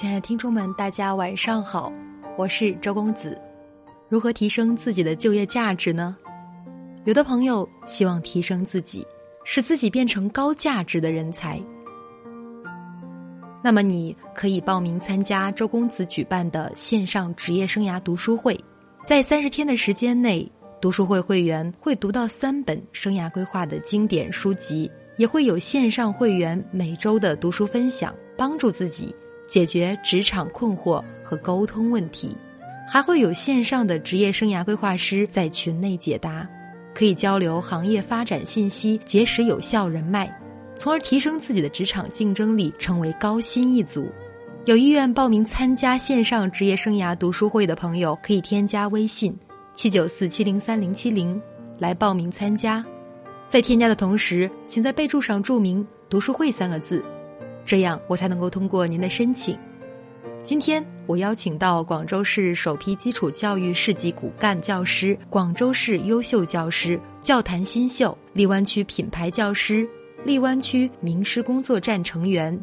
亲爱的听众们，大家晚上好，我是周公子。如何提升自己的就业价值呢？有的朋友希望提升自己，使自己变成高价值的人才。那么你可以报名参加周公子举办的线上职业生涯读书会，在三十天的时间内，读书会会员会读到三本生涯规划的经典书籍，也会有线上会员每周的读书分享，帮助自己解决职场困惑和沟通问题，还会有线上的职业生涯规划师在群内解答，可以交流行业发展信息，结识有效人脉。从而提升自己的职场竞争力，成为高薪一族。有意愿报名参加线上职业生涯读书会的朋友，可以添加微信七九四七零三零七零来报名参加。在添加的同时，请在备注上注明“读书会”三个字，这样我才能够通过您的申请。今天我邀请到广州市首批基础教育市级骨干教师、广州市优秀教师、教坛新秀、荔湾区品牌教师。荔湾区名师工作站成员，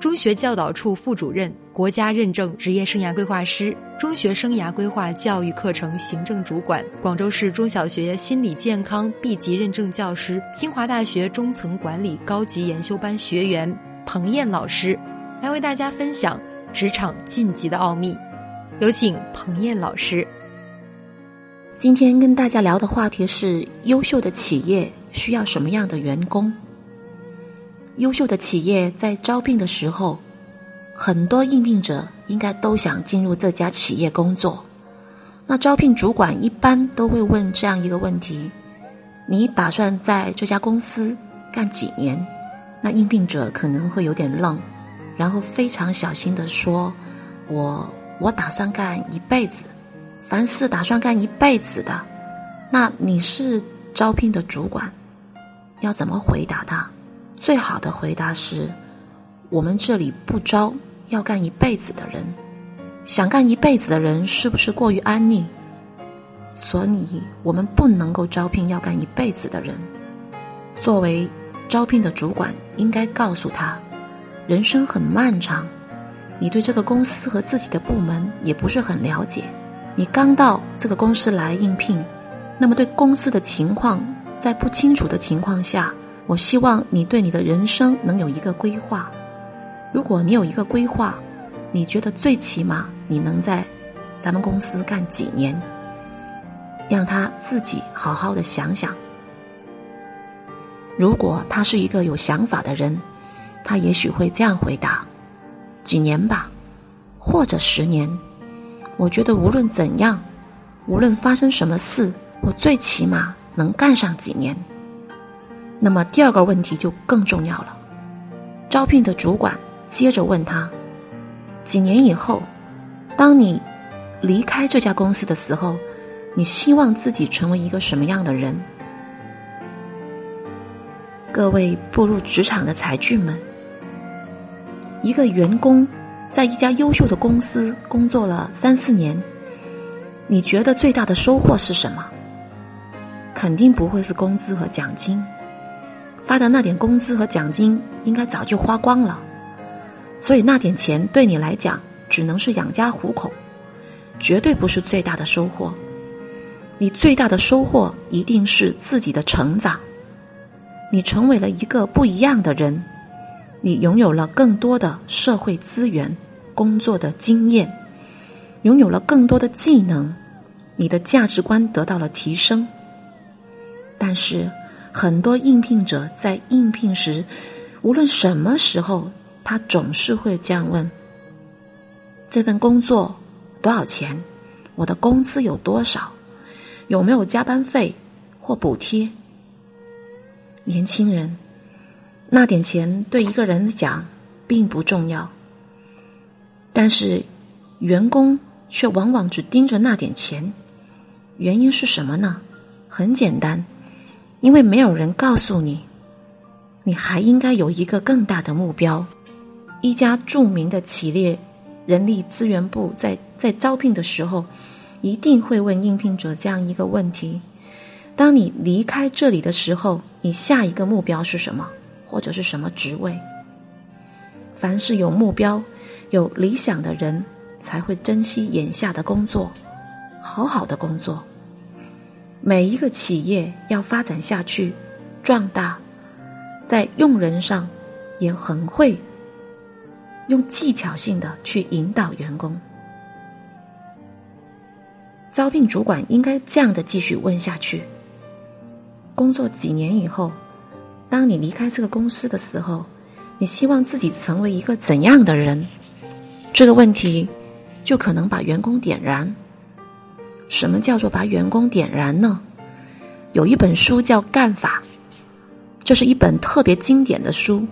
中学教导处副主任，国家认证职业生涯规划师，中学生涯规划教育课程行政主管，广州市中小学心理健康 B 级认证教师，清华大学中层管理高级研修班学员彭燕老师，来为大家分享职场晋级的奥秘。有请彭燕老师。今天跟大家聊的话题是：优秀的企业需要什么样的员工？优秀的企业在招聘的时候，很多应聘者应该都想进入这家企业工作。那招聘主管一般都会问这样一个问题：你打算在这家公司干几年？那应聘者可能会有点愣，然后非常小心的说：“我我打算干一辈子。”凡是打算干一辈子的，那你是招聘的主管，要怎么回答他？最好的回答是：我们这里不招要干一辈子的人。想干一辈子的人是不是过于安逸？所以我们不能够招聘要干一辈子的人。作为招聘的主管，应该告诉他：人生很漫长，你对这个公司和自己的部门也不是很了解。你刚到这个公司来应聘，那么对公司的情况在不清楚的情况下。我希望你对你的人生能有一个规划。如果你有一个规划，你觉得最起码你能在咱们公司干几年？让他自己好好的想想。如果他是一个有想法的人，他也许会这样回答：几年吧，或者十年。我觉得无论怎样，无论发生什么事，我最起码能干上几年。那么第二个问题就更重要了。招聘的主管接着问他：几年以后，当你离开这家公司的时候，你希望自己成为一个什么样的人？各位步入职场的才俊们，一个员工在一家优秀的公司工作了三四年，你觉得最大的收获是什么？肯定不会是工资和奖金。发的那点工资和奖金应该早就花光了，所以那点钱对你来讲只能是养家糊口，绝对不是最大的收获。你最大的收获一定是自己的成长，你成为了一个不一样的人，你拥有了更多的社会资源、工作的经验，拥有了更多的技能，你的价值观得到了提升。但是。很多应聘者在应聘时，无论什么时候，他总是会这样问：“这份工作多少钱？我的工资有多少？有没有加班费或补贴？”年轻人，那点钱对一个人来讲并不重要，但是员工却往往只盯着那点钱，原因是什么呢？很简单。因为没有人告诉你，你还应该有一个更大的目标。一家著名的企业人力资源部在在招聘的时候，一定会问应聘者这样一个问题：当你离开这里的时候，你下一个目标是什么，或者是什么职位？凡是有目标、有理想的人才会珍惜眼下的工作，好好的工作。每一个企业要发展下去、壮大，在用人上也很会用技巧性的去引导员工。招聘主管应该这样的继续问下去：工作几年以后，当你离开这个公司的时候，你希望自己成为一个怎样的人？这个问题就可能把员工点燃。什么叫做把员工点燃呢？有一本书叫《干法》，这是一本特别经典的书，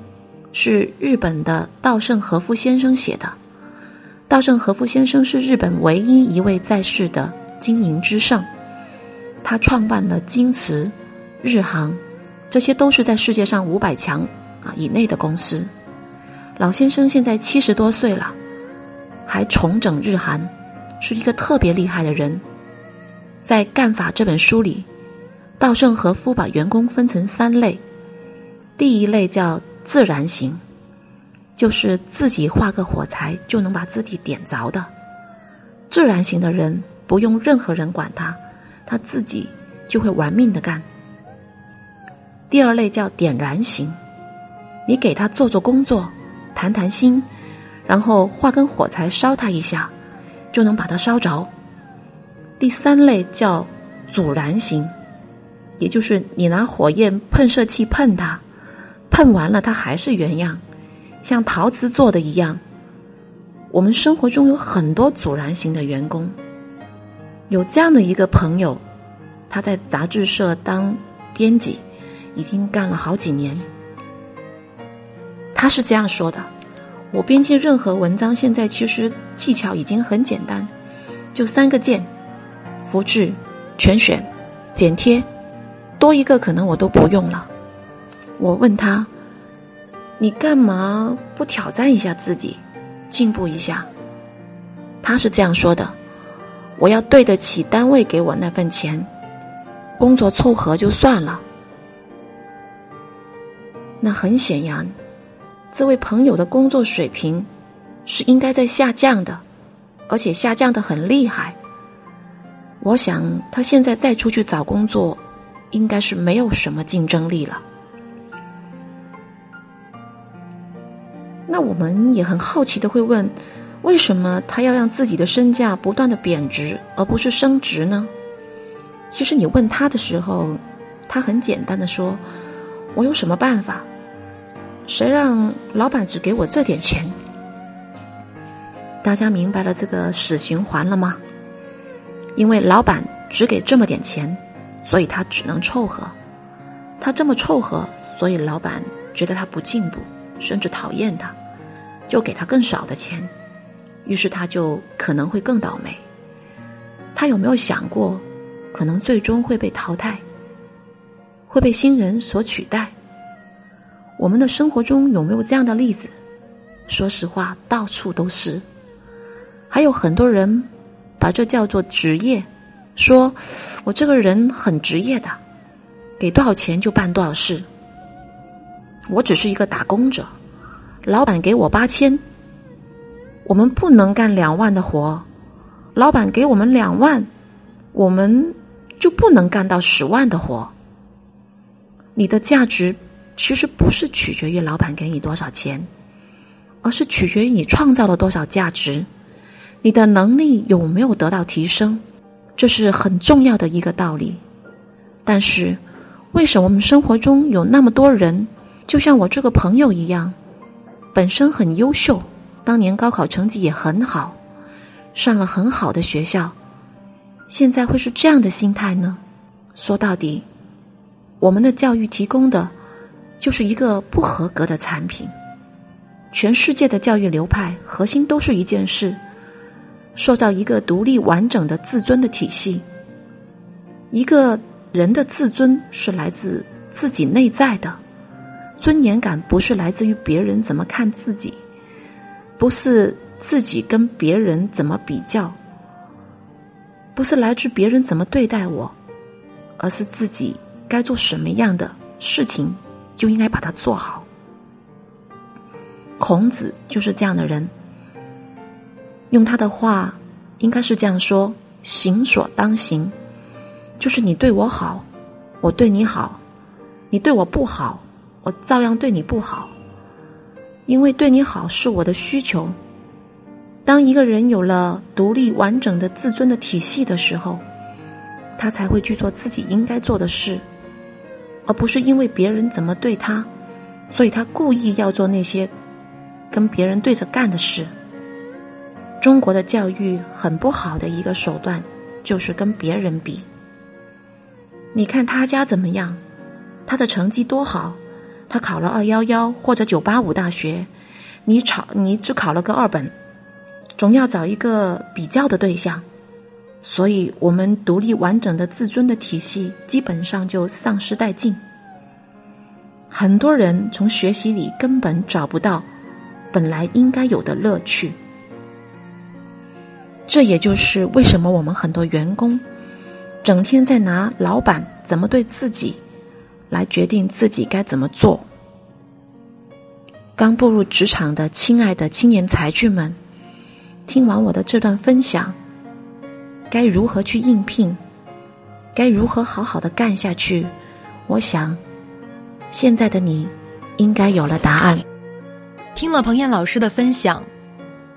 是日本的稻盛和夫先生写的。稻盛和夫先生是日本唯一一位在世的经营之圣，他创办了京瓷、日航，这些都是在世界上五百强啊以内的公司。老先生现在七十多岁了，还重整日韩，是一个特别厉害的人。在《干法》这本书里，稻盛和夫把员工分成三类。第一类叫自然型，就是自己画个火柴就能把自己点着的。自然型的人不用任何人管他，他自己就会玩命的干。第二类叫点燃型，你给他做做工作，谈谈心，然后画根火柴烧他一下，就能把它烧着。第三类叫阻燃型，也就是你拿火焰喷射器喷它，喷完了它还是原样，像陶瓷做的一样。我们生活中有很多阻燃型的员工，有这样的一个朋友，他在杂志社当编辑，已经干了好几年。他是这样说的：“我编辑任何文章，现在其实技巧已经很简单，就三个键。”复制、全选、剪贴，多一个可能我都不用了。我问他：“你干嘛不挑战一下自己，进步一下？”他是这样说的：“我要对得起单位给我那份钱，工作凑合就算了。”那很显然，这位朋友的工作水平是应该在下降的，而且下降的很厉害。我想，他现在再出去找工作，应该是没有什么竞争力了。那我们也很好奇的会问：为什么他要让自己的身价不断的贬值，而不是升值呢？其实你问他的时候，他很简单的说：“我有什么办法？谁让老板只给我这点钱？”大家明白了这个死循环了吗？因为老板只给这么点钱，所以他只能凑合。他这么凑合，所以老板觉得他不进步，甚至讨厌他，就给他更少的钱。于是他就可能会更倒霉。他有没有想过，可能最终会被淘汰，会被新人所取代？我们的生活中有没有这样的例子？说实话，到处都是。还有很多人。把这叫做职业，说我这个人很职业的，给多少钱就办多少事。我只是一个打工者，老板给我八千，我们不能干两万的活，老板给我们两万，我们就不能干到十万的活。你的价值其实不是取决于老板给你多少钱，而是取决于你创造了多少价值。你的能力有没有得到提升，这是很重要的一个道理。但是，为什么我们生活中有那么多人，就像我这个朋友一样，本身很优秀，当年高考成绩也很好，上了很好的学校，现在会是这样的心态呢？说到底，我们的教育提供的就是一个不合格的产品。全世界的教育流派核心都是一件事。塑造一个独立完整的自尊的体系。一个人的自尊是来自自己内在的，尊严感不是来自于别人怎么看自己，不是自己跟别人怎么比较，不是来自别人怎么对待我，而是自己该做什么样的事情就应该把它做好。孔子就是这样的人。用他的话，应该是这样说：行所当行，就是你对我好，我对你好；你对我不好，我照样对你不好。因为对你好是我的需求。当一个人有了独立完整的自尊的体系的时候，他才会去做自己应该做的事，而不是因为别人怎么对他，所以他故意要做那些跟别人对着干的事。中国的教育很不好的一个手段，就是跟别人比。你看他家怎么样，他的成绩多好。他考了二幺幺或者九八五大学，你考你只考了个二本，总要找一个比较的对象，所以我们独立完整的自尊的体系基本上就丧失殆尽。很多人从学习里根本找不到本来应该有的乐趣，这也就是为什么我们很多员工整天在拿老板怎么对自己。来决定自己该怎么做。刚步入职场的亲爱的青年才俊们，听完我的这段分享，该如何去应聘？该如何好好的干下去？我想，现在的你应该有了答案。听了彭燕老师的分享，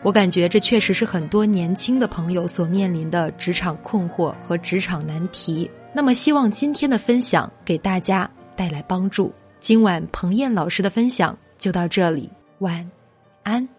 我感觉这确实是很多年轻的朋友所面临的职场困惑和职场难题。那么，希望今天的分享给大家。带来帮助。今晚彭燕老师的分享就到这里，晚安。